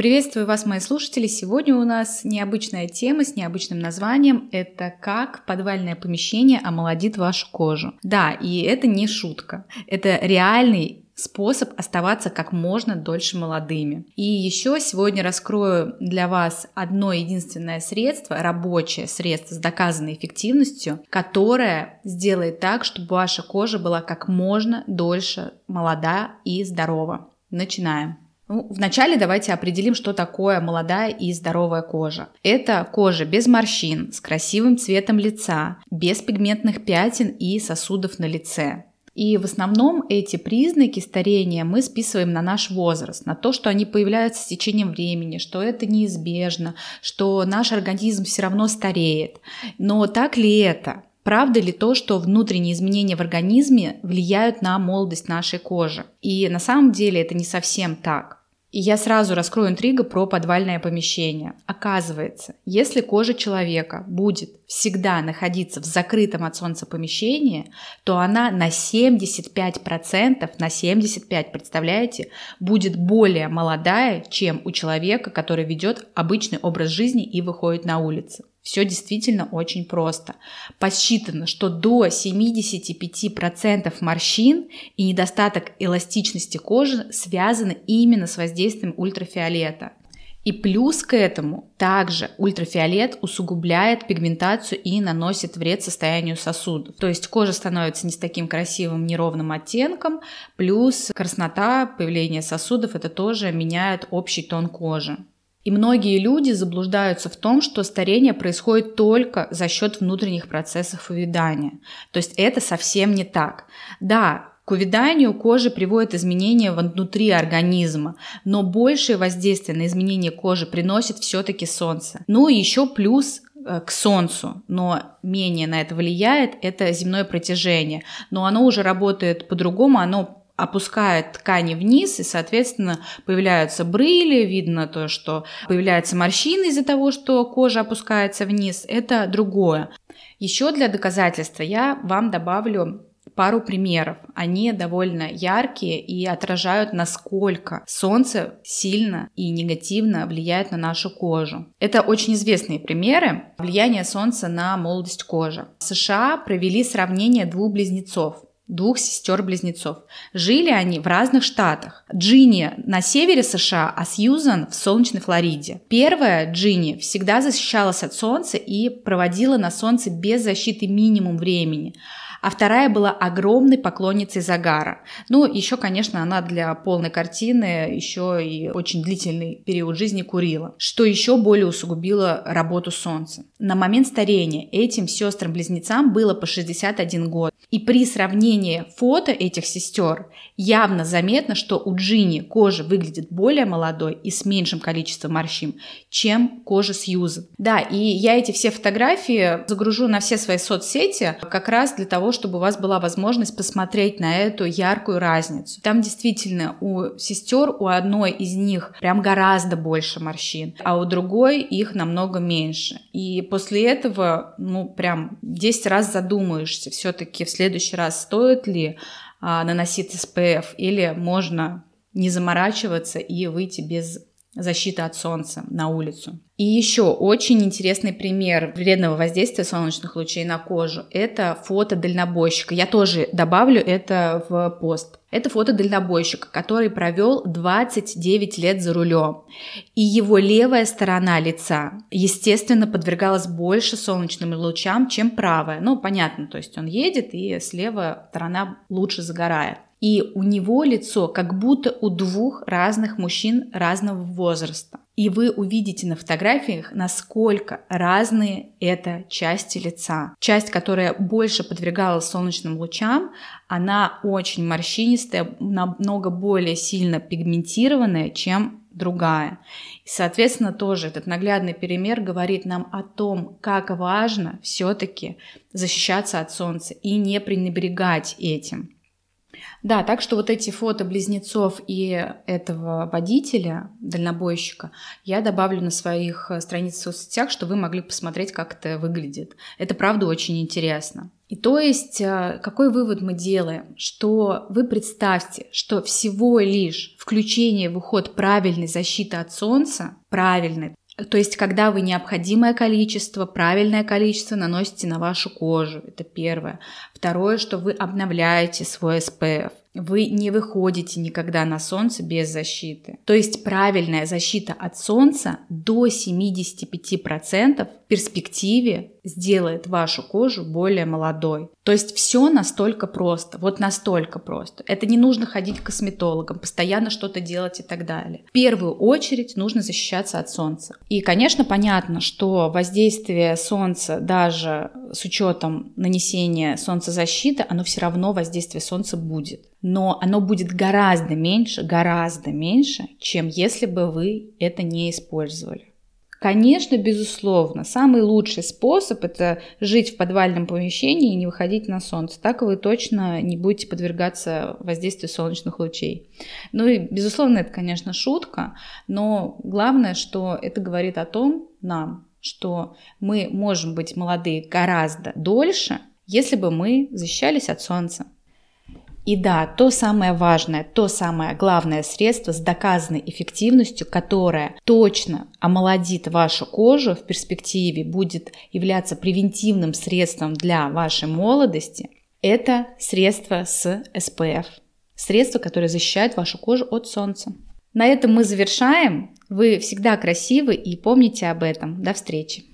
Приветствую вас, мои слушатели. Сегодня у нас необычная тема с необычным названием. Это как подвальное помещение омолодит вашу кожу. Да, и это не шутка. Это реальный способ оставаться как можно дольше молодыми. И еще сегодня раскрою для вас одно единственное средство, рабочее средство с доказанной эффективностью, которое сделает так, чтобы ваша кожа была как можно дольше молода и здорова. Начинаем. Ну, вначале давайте определим, что такое молодая и здоровая кожа. Это кожа без морщин, с красивым цветом лица, без пигментных пятен и сосудов на лице. И в основном эти признаки старения мы списываем на наш возраст, на то, что они появляются с течением времени, что это неизбежно, что наш организм все равно стареет. Но так ли это? Правда ли то, что внутренние изменения в организме влияют на молодость нашей кожи? И на самом деле это не совсем так. И я сразу раскрою интригу про подвальное помещение. Оказывается, если кожа человека будет всегда находиться в закрытом от солнца помещении, то она на 75%, на 75%, представляете, будет более молодая, чем у человека, который ведет обычный образ жизни и выходит на улицу. Все действительно очень просто. Посчитано, что до 75% морщин и недостаток эластичности кожи связаны именно с воздействием ультрафиолета. И плюс к этому также ультрафиолет усугубляет пигментацию и наносит вред состоянию сосудов. То есть кожа становится не с таким красивым неровным оттенком, плюс краснота, появление сосудов, это тоже меняет общий тон кожи. И многие люди заблуждаются в том, что старение происходит только за счет внутренних процессов увядания. То есть это совсем не так. Да, к увяданию кожи приводят изменения внутри организма, но большее воздействие на изменение кожи приносит все-таки солнце. Ну и еще плюс э, к Солнцу, но менее на это влияет, это земное протяжение. Но оно уже работает по-другому, оно опускает ткани вниз, и, соответственно, появляются брыли, видно то, что появляются морщины из-за того, что кожа опускается вниз. Это другое. Еще для доказательства я вам добавлю пару примеров. Они довольно яркие и отражают, насколько солнце сильно и негативно влияет на нашу кожу. Это очень известные примеры влияния солнца на молодость кожи. В США провели сравнение двух близнецов двух сестер-близнецов. Жили они в разных штатах. Джинни на севере США, а Сьюзан в солнечной Флориде. Первая, Джинни, всегда защищалась от солнца и проводила на солнце без защиты минимум времени а вторая была огромной поклонницей загара. Ну, еще, конечно, она для полной картины еще и очень длительный период жизни курила, что еще более усугубило работу солнца. На момент старения этим сестрам-близнецам было по 61 год. И при сравнении фото этих сестер явно заметно, что у Джинни кожа выглядит более молодой и с меньшим количеством морщин, чем кожа Сьюзен. Да, и я эти все фотографии загружу на все свои соцсети как раз для того, чтобы у вас была возможность посмотреть на эту яркую разницу. Там действительно у сестер, у одной из них прям гораздо больше морщин, а у другой их намного меньше. И после этого, ну, прям 10 раз задумаешься все-таки в следующий раз, стоит ли а, наносить SPF или можно не заморачиваться и выйти без защиты от солнца на улицу. И еще очень интересный пример вредного воздействия солнечных лучей на кожу – это фото дальнобойщика. Я тоже добавлю это в пост. Это фото дальнобойщика, который провел 29 лет за рулем. И его левая сторона лица, естественно, подвергалась больше солнечным лучам, чем правая. Ну, понятно, то есть он едет, и слева сторона лучше загорает. И у него лицо как будто у двух разных мужчин разного возраста. И вы увидите на фотографиях, насколько разные это части лица. Часть, которая больше подвергалась солнечным лучам, она очень морщинистая, намного более сильно пигментированная, чем другая. И, соответственно, тоже этот наглядный пример говорит нам о том, как важно все-таки защищаться от солнца и не пренебрегать этим. Да, так что вот эти фото близнецов и этого водителя, дальнобойщика, я добавлю на своих э, страницах в соцсетях, чтобы вы могли посмотреть, как это выглядит. Это правда очень интересно. И то есть, э, какой вывод мы делаем? Что вы представьте, что всего лишь включение в уход правильной защиты от солнца, правильной, то есть, когда вы необходимое количество, правильное количество наносите на вашу кожу, это первое. Второе, что вы обновляете свой SPF. Вы не выходите никогда на солнце без защиты. То есть правильная защита от солнца до 75% в перспективе сделает вашу кожу более молодой. То есть все настолько просто, вот настолько просто. Это не нужно ходить к косметологам, постоянно что-то делать и так далее. В первую очередь нужно защищаться от солнца. И, конечно, понятно, что воздействие солнца даже с учетом нанесения солнцезащиты, оно все равно воздействие солнца будет но оно будет гораздо меньше, гораздо меньше, чем если бы вы это не использовали. Конечно, безусловно, самый лучший способ это жить в подвальном помещении и не выходить на солнце. Так вы точно не будете подвергаться воздействию солнечных лучей. Ну и, безусловно, это, конечно, шутка, но главное, что это говорит о том нам, что мы можем быть молодые гораздо дольше, если бы мы защищались от солнца. И да, то самое важное, то самое главное средство с доказанной эффективностью, которое точно омолодит вашу кожу в перспективе, будет являться превентивным средством для вашей молодости, это средство с SPF. Средство, которое защищает вашу кожу от солнца. На этом мы завершаем. Вы всегда красивы и помните об этом. До встречи.